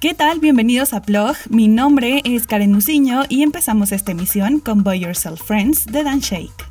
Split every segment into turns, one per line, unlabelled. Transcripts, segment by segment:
¿Qué tal? Bienvenidos a Plog. Mi nombre es Karen Musiño y empezamos esta emisión con Boy Yourself Friends de Dan Shake.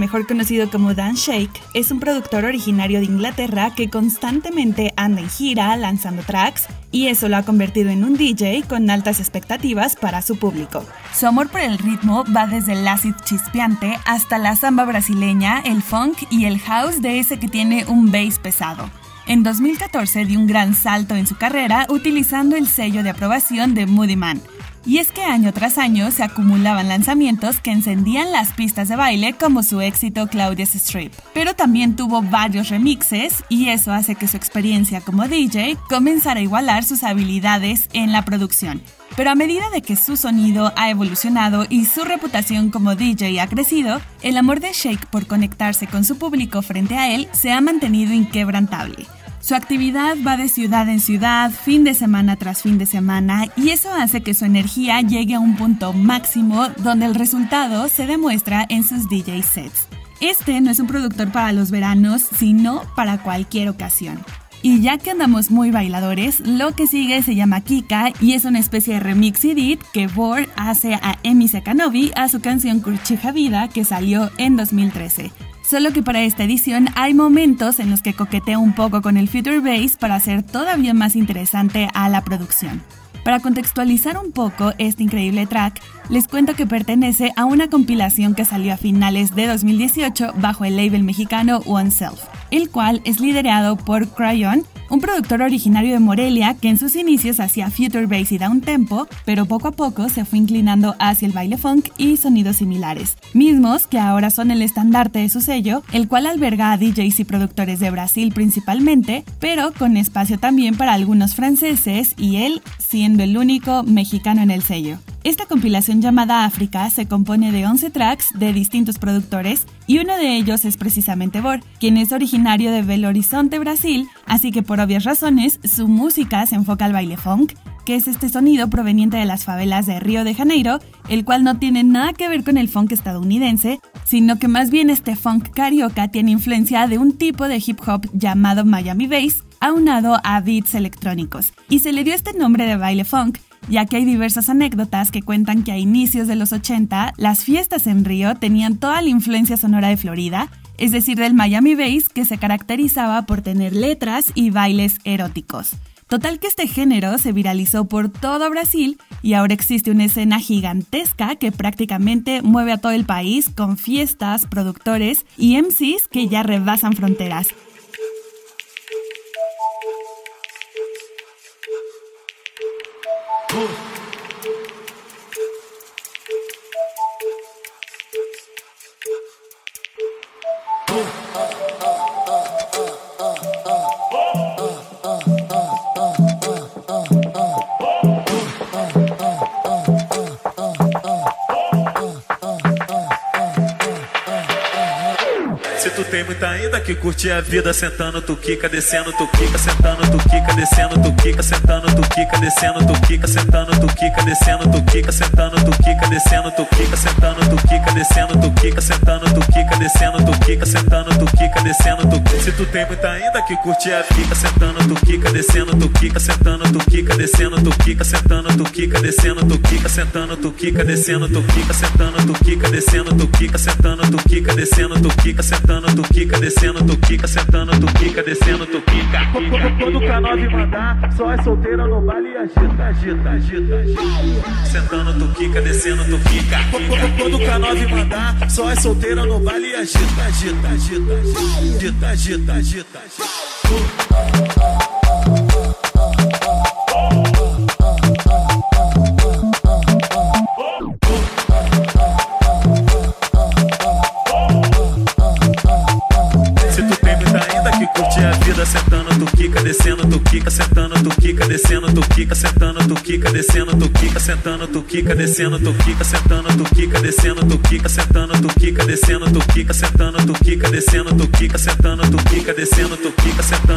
Mejor conocido como Dan Shake, es un productor originario de Inglaterra que constantemente anda en gira lanzando tracks y eso lo ha convertido en un DJ con altas expectativas para su público. Su amor por el ritmo va desde el acid chispeante hasta la samba brasileña, el funk y el house de ese que tiene un bass pesado. En 2014 dio un gran salto en su carrera utilizando el sello de aprobación de Moody Man. Y es que año tras año se acumulaban lanzamientos que encendían las pistas de baile como su éxito Claudia's Strip. Pero también tuvo varios remixes y eso hace que su experiencia como DJ comenzara a igualar sus habilidades en la producción. Pero a medida de que su sonido ha evolucionado y su reputación como DJ ha crecido, el amor de Shake por conectarse con su público frente a él se ha mantenido inquebrantable. Su actividad va de ciudad en ciudad, fin de semana tras fin de semana, y eso hace que su energía llegue a un punto máximo donde el resultado se demuestra en sus DJ sets. Este no es un productor para los veranos, sino para cualquier ocasión. Y ya que andamos muy bailadores, lo que sigue se llama Kika y es una especie de remix edit que Vore hace a Emi Sekanovi a su canción Kurchija Vida que salió en 2013. Solo que para esta edición hay momentos en los que coquetea un poco con el Future Bass para hacer todavía más interesante a la producción. Para contextualizar un poco este increíble track, les cuento que pertenece a una compilación que salió a finales de 2018 bajo el label mexicano OneSelf, el cual es liderado por Cryon un productor originario de Morelia que en sus inicios hacía future bass y down tempo, pero poco a poco se fue inclinando hacia el baile funk y sonidos similares, mismos que ahora son el estandarte de su sello, el cual alberga a DJs y productores de Brasil principalmente, pero con espacio también para algunos franceses y él siendo el único mexicano en el sello. Esta compilación llamada África se compone de 11 tracks de distintos productores y uno de ellos es precisamente Bor, quien es originario de Belo Horizonte, Brasil, así que por obvias razones su música se enfoca al baile funk, que es este sonido proveniente de las favelas de Río de Janeiro, el cual no tiene nada que ver con el funk estadounidense, sino que más bien este funk carioca tiene influencia de un tipo de hip hop llamado Miami Bass, aunado a beats electrónicos, y se le dio este nombre de baile funk ya que hay diversas anécdotas que cuentan que a inicios de los 80 las fiestas en Río tenían toda la influencia sonora de Florida, es decir, del Miami Bass que se caracterizaba por tener letras y bailes eróticos. Total que este género se viralizó por todo Brasil y ahora existe una escena gigantesca que prácticamente mueve a todo el país con fiestas, productores y MCs que ya rebasan fronteras. Push.
muita ainda que curte a vida sentando tu quica descendo tu quica sentando tu quica descendo tu quica sentando tu quica descendo tu quica sentando tu quica descendo tu quica sentando tu quica descendo tu quica sentando tu quica descendo tu quica sentando tu quica descendo tu quica sentando tu quica descendo tuquica. Se tu tem muita ainda que curte a vida sentando tuquica, descendo tu tuquica, sentando tuquica, descendo tu tuquica, sentando tuquica, descendo tu tuquica, sentando tuquica, descendo tu tuquica, sentando tuquica, descendo tu tuquica, sentando tuquica, descendo tu tuquica, sentando tuquica quica, descendo tu quica, sentando, tu quica, descendo, tu quica. Quando o K9 mandar, só é solteira no baile e agita, agita, agita, agita. Sentando, tu quica, descendo, tu quica. Quando o K9 mandar, só é solteira no baile e agita, agita, agita, agita, agita, agita, agita. Descendo, tu quica, sentando, tu quica, descendo, tu quica, sentando, tu quica, descendo, tu quica, sentando, tu quica, descendo, tu quica, sentando, tu quica, descendo, tu quica, sentando, tu quica, descendo, tu quica, sentando,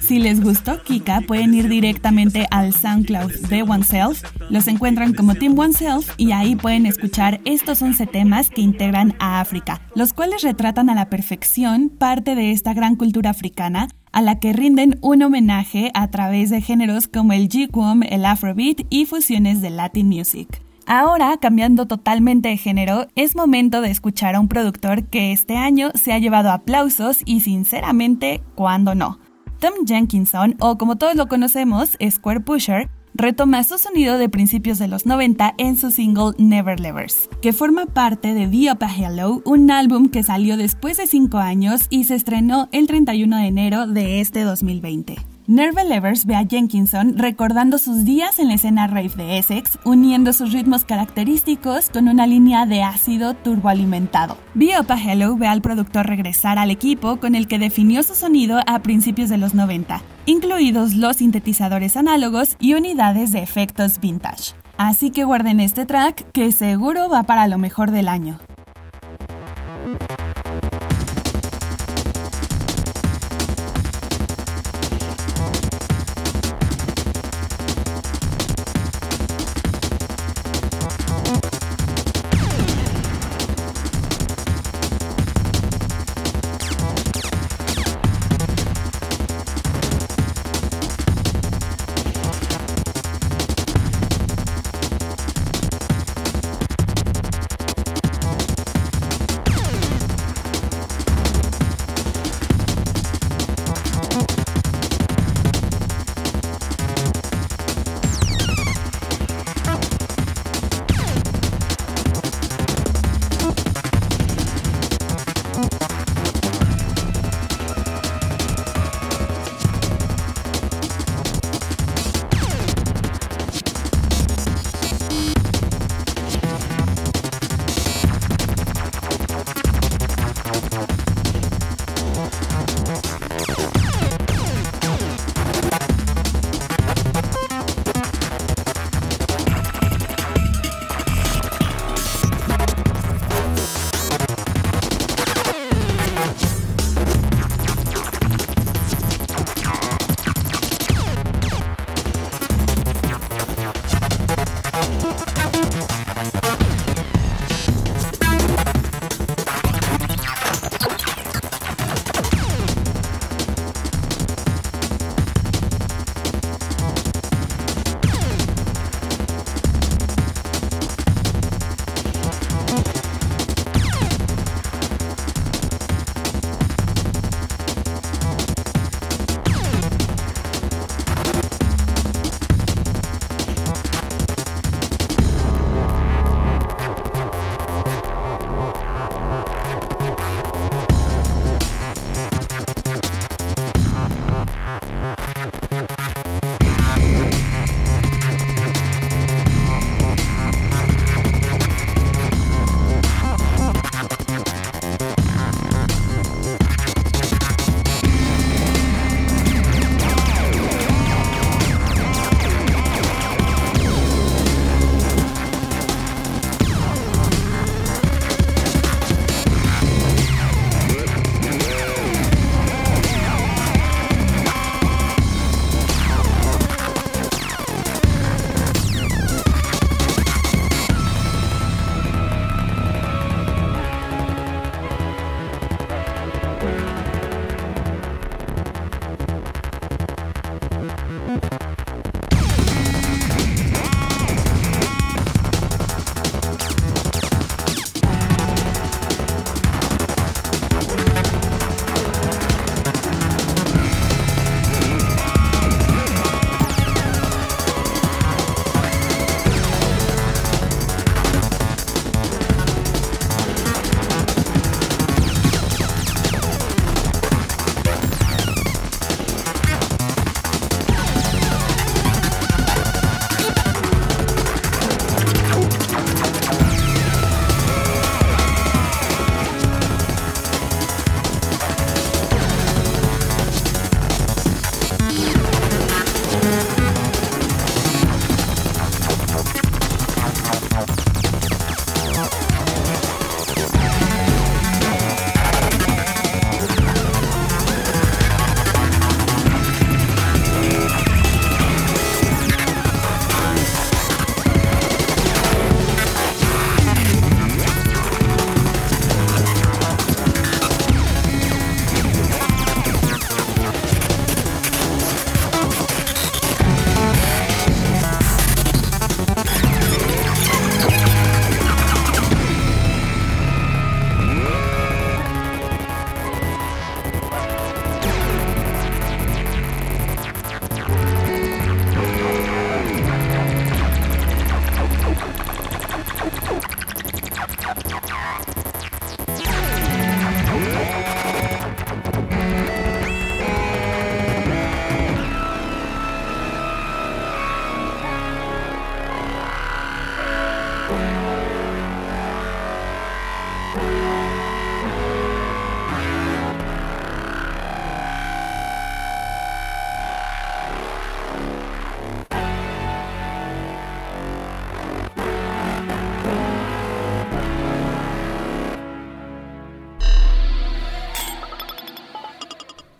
Si les gustó Kika, pueden ir directamente al SoundCloud de OneSelf. Los encuentran como Team OneSelf y ahí pueden escuchar
estos 11 temas que integran a a África, los cuales retratan a la perfección parte de esta gran cultura africana a la que rinden un homenaje a través de géneros como el G-Wom, el Afrobeat y fusiones de Latin Music. Ahora, cambiando totalmente de género, es momento de escuchar a un productor que este año se ha llevado aplausos y sinceramente, ¿cuándo no? Tom Jenkinson, o como todos lo conocemos, Square Pusher, retoma su sonido de principios de los 90 en su single Never Levers, que forma parte de The Up Hello, un álbum que salió después de 5 años y se estrenó el 31 de enero de este 2020. Nerve Levers ve a Jenkinson recordando sus días en la escena rave de Essex, uniendo sus ritmos característicos con una línea de ácido turboalimentado. Biopa Hello ve al productor regresar al equipo con el que definió su sonido a principios de los 90, incluidos los sintetizadores análogos y unidades de efectos vintage. Así que guarden este track que seguro va para lo mejor del año.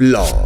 Blog.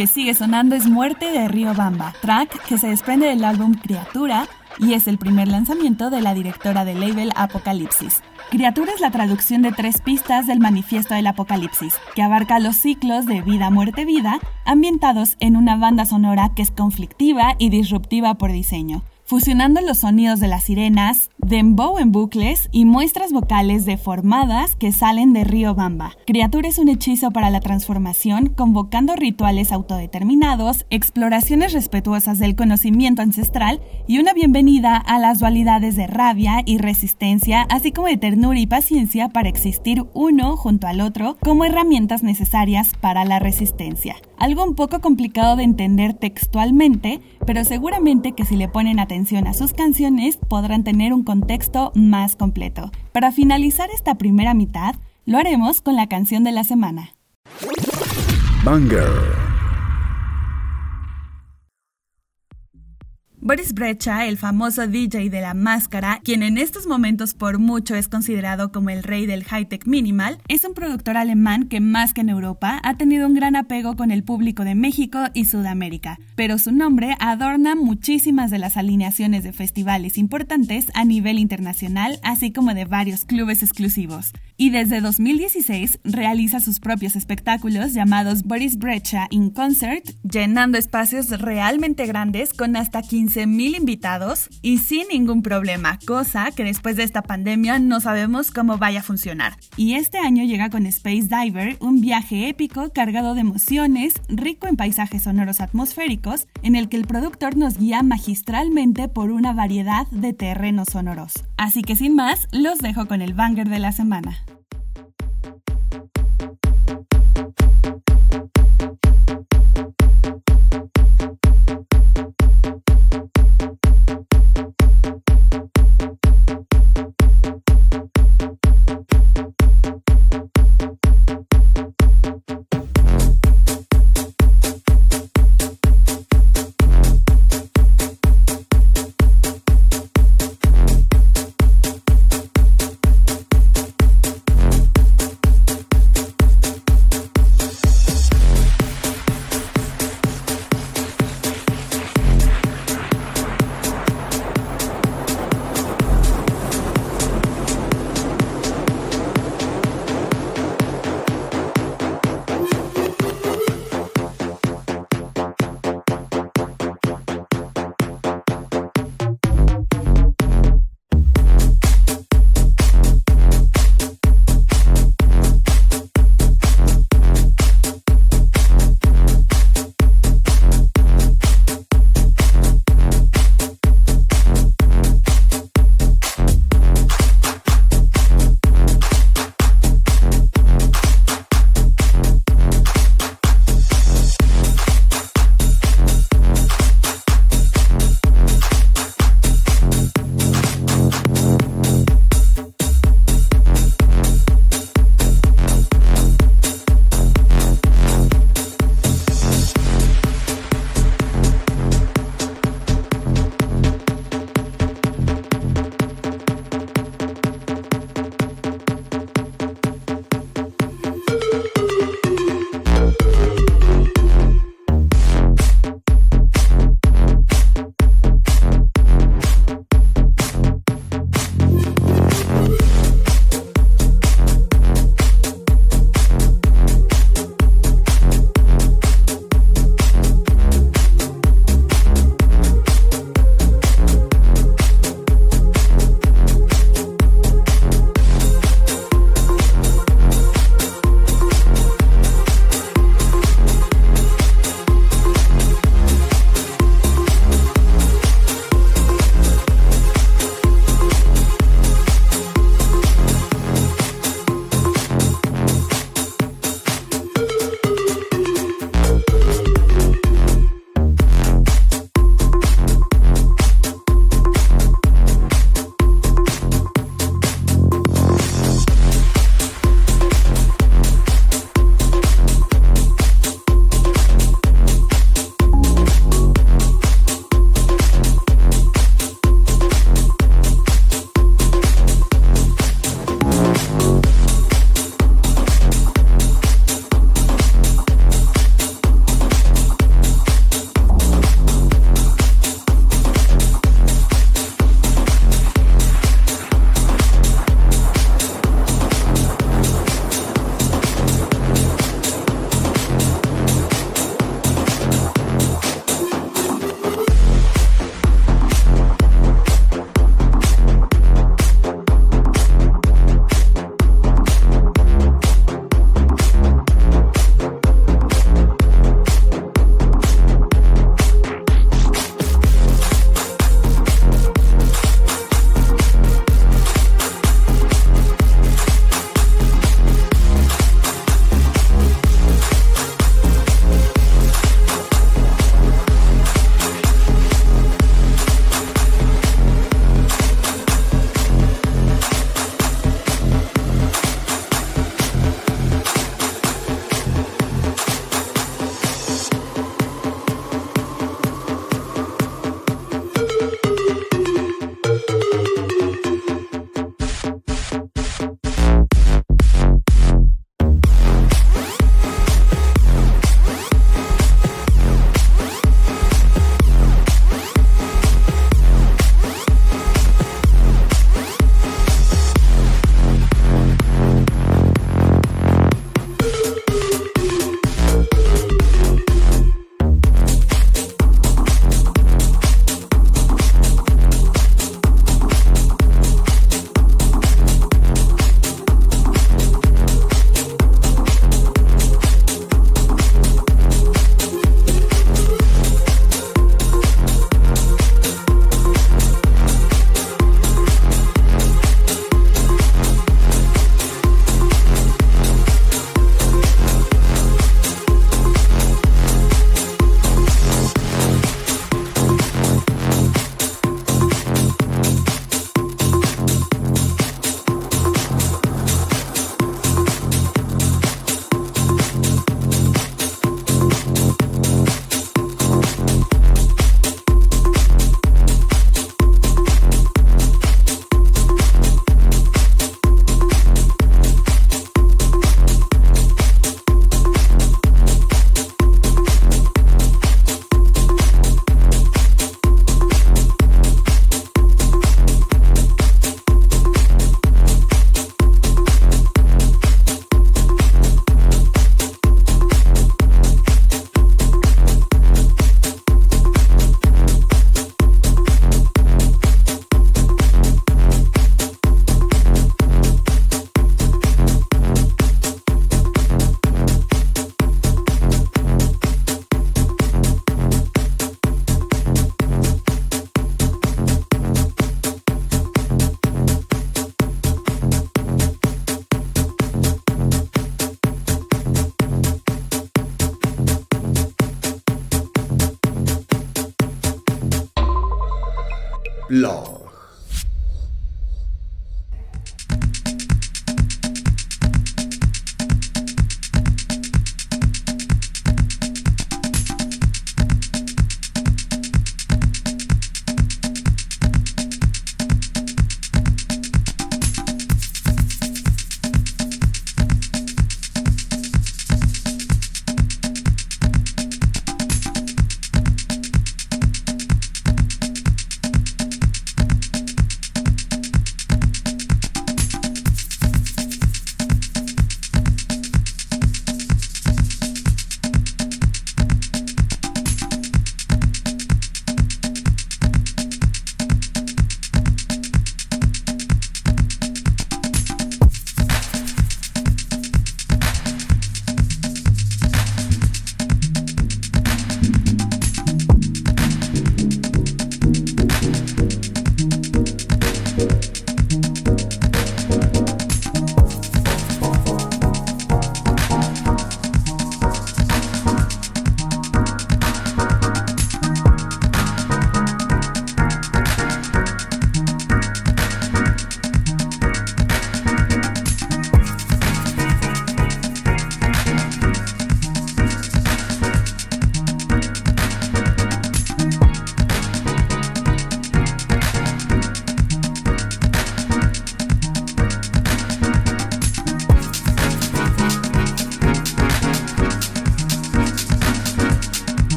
Que sigue sonando es Muerte de Río Bamba, track que se desprende del álbum Criatura y es el primer lanzamiento de la directora del label Apocalipsis. Criatura es la traducción de tres pistas del Manifiesto del Apocalipsis, que abarca los ciclos de vida, muerte, vida, ambientados en una banda sonora que es conflictiva y disruptiva por diseño fusionando los sonidos de las sirenas, dembow en bucles y muestras vocales deformadas que salen de Río Bamba. Criatura es un hechizo para la transformación, convocando rituales autodeterminados, exploraciones respetuosas del conocimiento ancestral y una bienvenida a las dualidades de rabia y resistencia, así como de ternura y paciencia para existir uno junto al otro como herramientas necesarias para la resistencia. Algo un poco complicado de entender textualmente, pero seguramente que si le ponen atención a sus canciones podrán tener un contexto más completo. Para finalizar esta primera mitad, lo haremos con la canción de la semana. Boris Brecha, el famoso DJ de la máscara, quien en estos momentos por mucho es considerado como el rey del high-tech minimal, es un productor alemán que más que en Europa ha tenido un gran apego con el público de México y Sudamérica, pero su nombre adorna muchísimas de las alineaciones de festivales importantes a nivel internacional, así como de varios clubes exclusivos. Y desde 2016 realiza sus propios espectáculos llamados Boris Brecha in Concert, llenando espacios realmente grandes con hasta 15 15.000 invitados y sin ningún problema, cosa que después de esta pandemia no sabemos cómo vaya a funcionar. Y este año llega con Space Diver, un viaje épico cargado de emociones, rico en paisajes sonoros atmosféricos, en el que el productor nos guía magistralmente por una variedad de terrenos sonoros. Así que sin más, los dejo con el banger de la semana.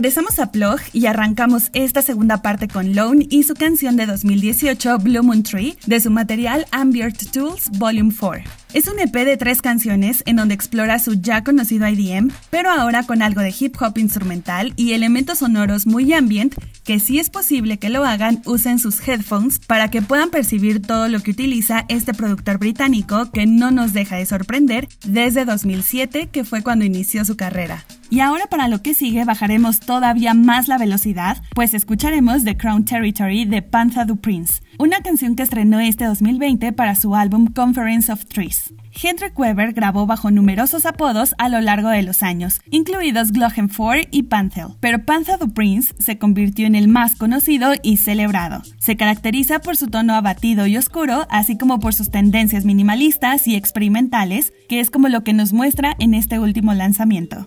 Regresamos a Plug y arrancamos esta segunda parte con Lone y su canción de 2018 Blue Moon Tree de su material Ambient Tools Volume 4. Es un EP de tres canciones en donde explora su ya conocido IDM, pero ahora con algo de hip hop instrumental y elementos sonoros muy ambient que si es posible que lo hagan usen sus headphones para que puedan percibir todo lo que utiliza este productor británico que no nos deja de sorprender desde 2007 que fue cuando inició su carrera. Y ahora para lo que sigue bajaremos todavía más la velocidad, pues escucharemos The Crown Territory de Panther du Prince, una canción que estrenó este 2020 para su álbum Conference of Trees. Hendrik Weber grabó bajo numerosos apodos a lo largo de los años, incluidos 4 y Panthel, pero Panther du Prince se convirtió en el más conocido y celebrado. Se caracteriza por su tono abatido y oscuro, así como por sus tendencias minimalistas y experimentales, que es como lo que nos muestra en este último lanzamiento.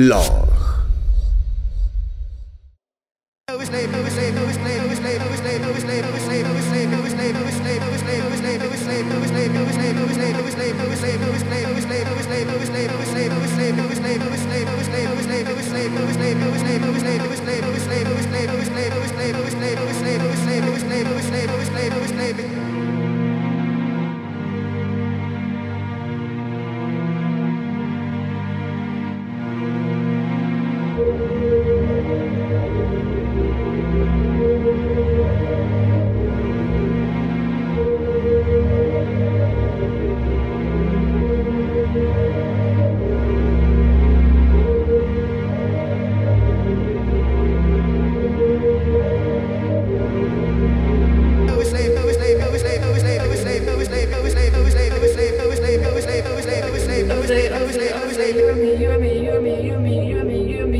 Love.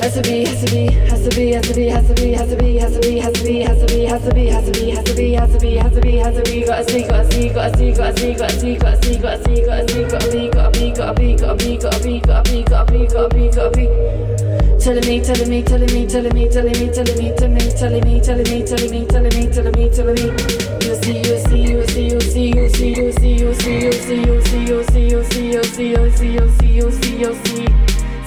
has to be, has to be, has to be, has to be, has to be, has to be, has to be, has to be, has to be, has to be, has to be, has to be, has to be, has to be, has to be, gotta see, gotta see, gotta see, gotta see, gotta see, gotta see, gotta see, gotta see, gotta be, gotta be, gotta be, gotta be, gotta be, gotta be, gotta be, gotta be, gotta be. Telling me, telling me, telling me, telling me, telling me, telling me, telling me, telling me, telling me, telling me, telling me, telling me, telling me. You see, you see, you see, you see, you see, you see, you see, you see, you see, you see, you see, you see, you see, you see, you see, you see.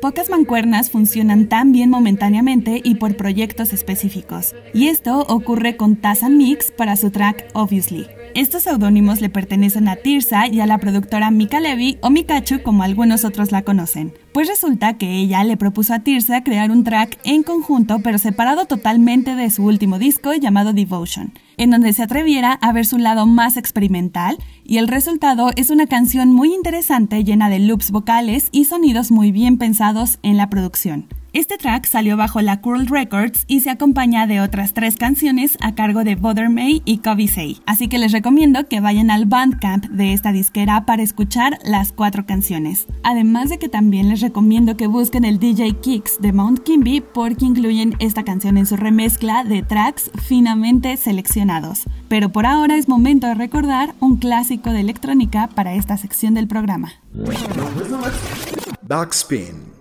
Pocas mancuernas funcionan tan bien momentáneamente y por proyectos específicos, y esto ocurre con Tazan Mix para su track Obviously. Estos seudónimos le pertenecen a Tirsa y a la productora Mika Levy o Mikachu como algunos otros la conocen. Pues resulta que ella le propuso a Tirsa crear un track en conjunto pero separado totalmente de su último disco llamado Devotion, en donde se atreviera a ver su lado más experimental y el resultado es una canción muy interesante llena de loops vocales y sonidos muy bien pensados en la producción. Este track salió bajo la Curl Records y se acompaña de otras tres canciones a cargo de Bother May y Covey Say. Así que les recomiendo que vayan al Bandcamp de esta disquera para escuchar las cuatro canciones. Además de que también les recomiendo que busquen el DJ Kicks de Mount Kimby porque incluyen esta canción en su remezcla de tracks finamente seleccionados. Pero por ahora es momento de recordar un clásico de electrónica para esta sección del programa.
Backspin.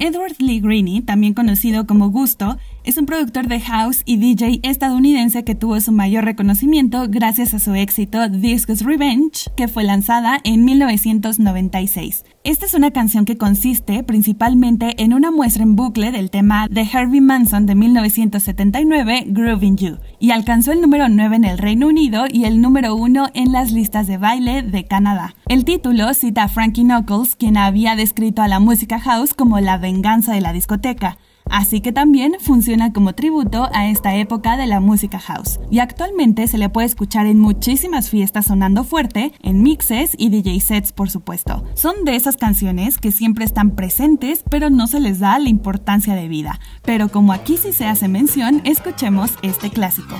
Edward Lee Greene, también conocido como Gusto, es un productor de house y DJ estadounidense que tuvo su mayor reconocimiento gracias a su éxito Discus Revenge, que fue lanzada en 1996. Esta es una canción que consiste principalmente en una muestra en bucle del tema de Harvey Manson de 1979, Groovin' You, y alcanzó el número 9 en el Reino Unido y el número 1 en las listas de baile de Canadá. El título cita a Frankie Knuckles, quien había descrito a la música house como la venganza de la discoteca así que también funciona como tributo a esta época de la música house. Y actualmente se le puede escuchar en muchísimas fiestas sonando fuerte, en mixes y DJ sets por supuesto. Son de esas canciones que siempre están presentes pero no se les da la importancia de vida. Pero como aquí sí se hace mención, escuchemos este clásico.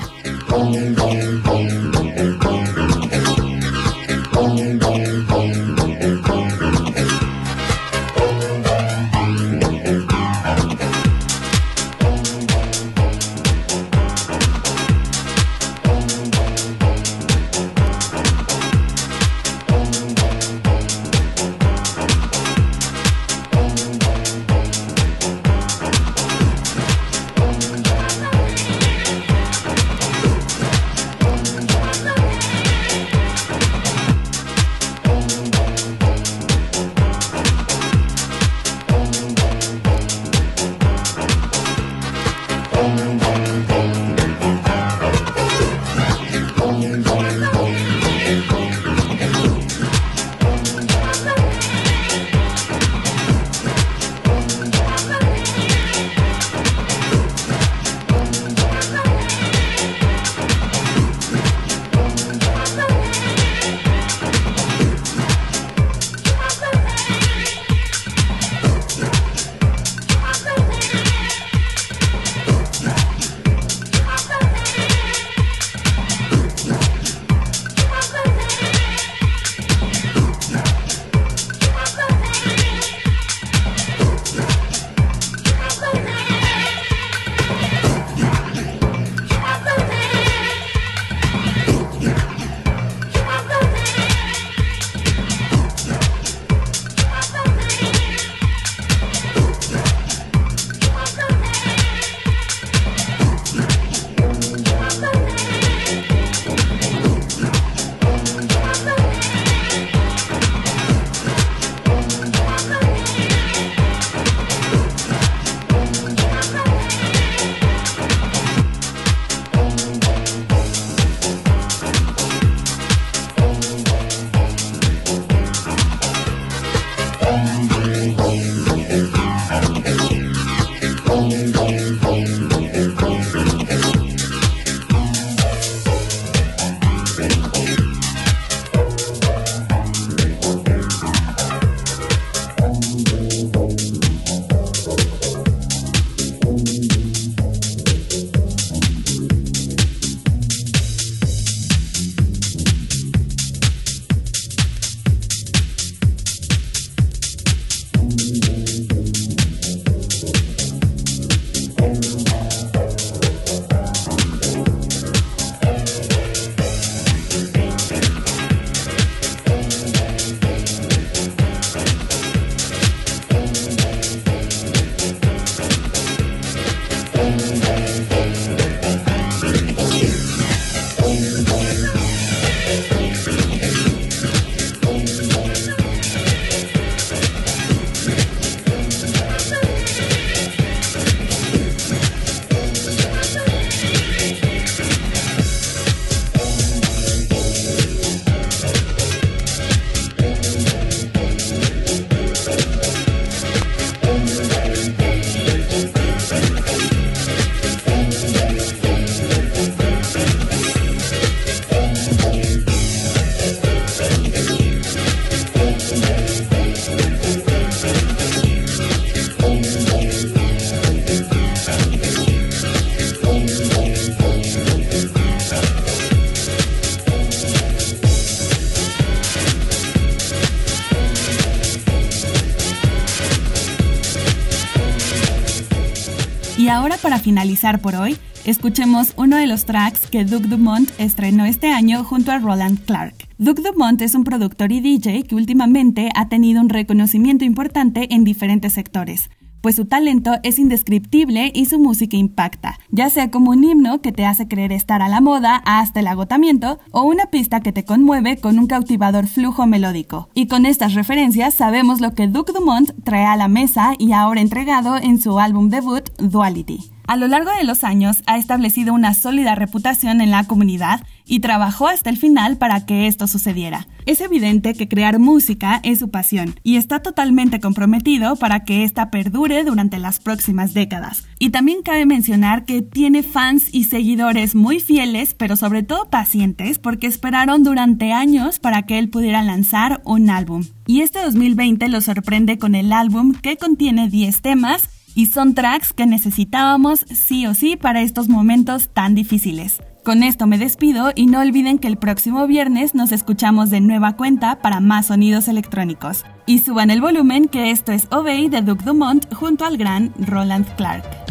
Para finalizar por hoy, escuchemos uno de los tracks que Duke Dumont estrenó este año junto a Roland Clark. Duke Dumont es un productor y DJ que últimamente ha tenido un reconocimiento importante en diferentes sectores pues su talento es indescriptible y su música impacta, ya sea como un himno que te hace creer estar a la moda hasta el agotamiento o una pista que te conmueve con un cautivador flujo melódico. Y con estas referencias sabemos lo que Duke Dumont trae a la mesa y ahora entregado en su álbum debut Duality. A lo largo de los años ha establecido una sólida reputación en la comunidad y trabajó hasta el final para que esto sucediera. Es evidente que crear música es su pasión y está totalmente comprometido para que esta perdure durante las próximas décadas. Y también cabe mencionar que tiene fans y seguidores muy fieles, pero sobre todo pacientes, porque esperaron durante años para que él pudiera lanzar un álbum. Y este 2020 lo sorprende con el álbum que contiene 10 temas y son tracks que necesitábamos sí o sí para estos momentos tan difíciles. Con esto me despido y no olviden que el próximo viernes nos escuchamos de nueva cuenta para más sonidos electrónicos. Y suban el volumen que esto es Obey de Duke Dumont junto al gran Roland Clark.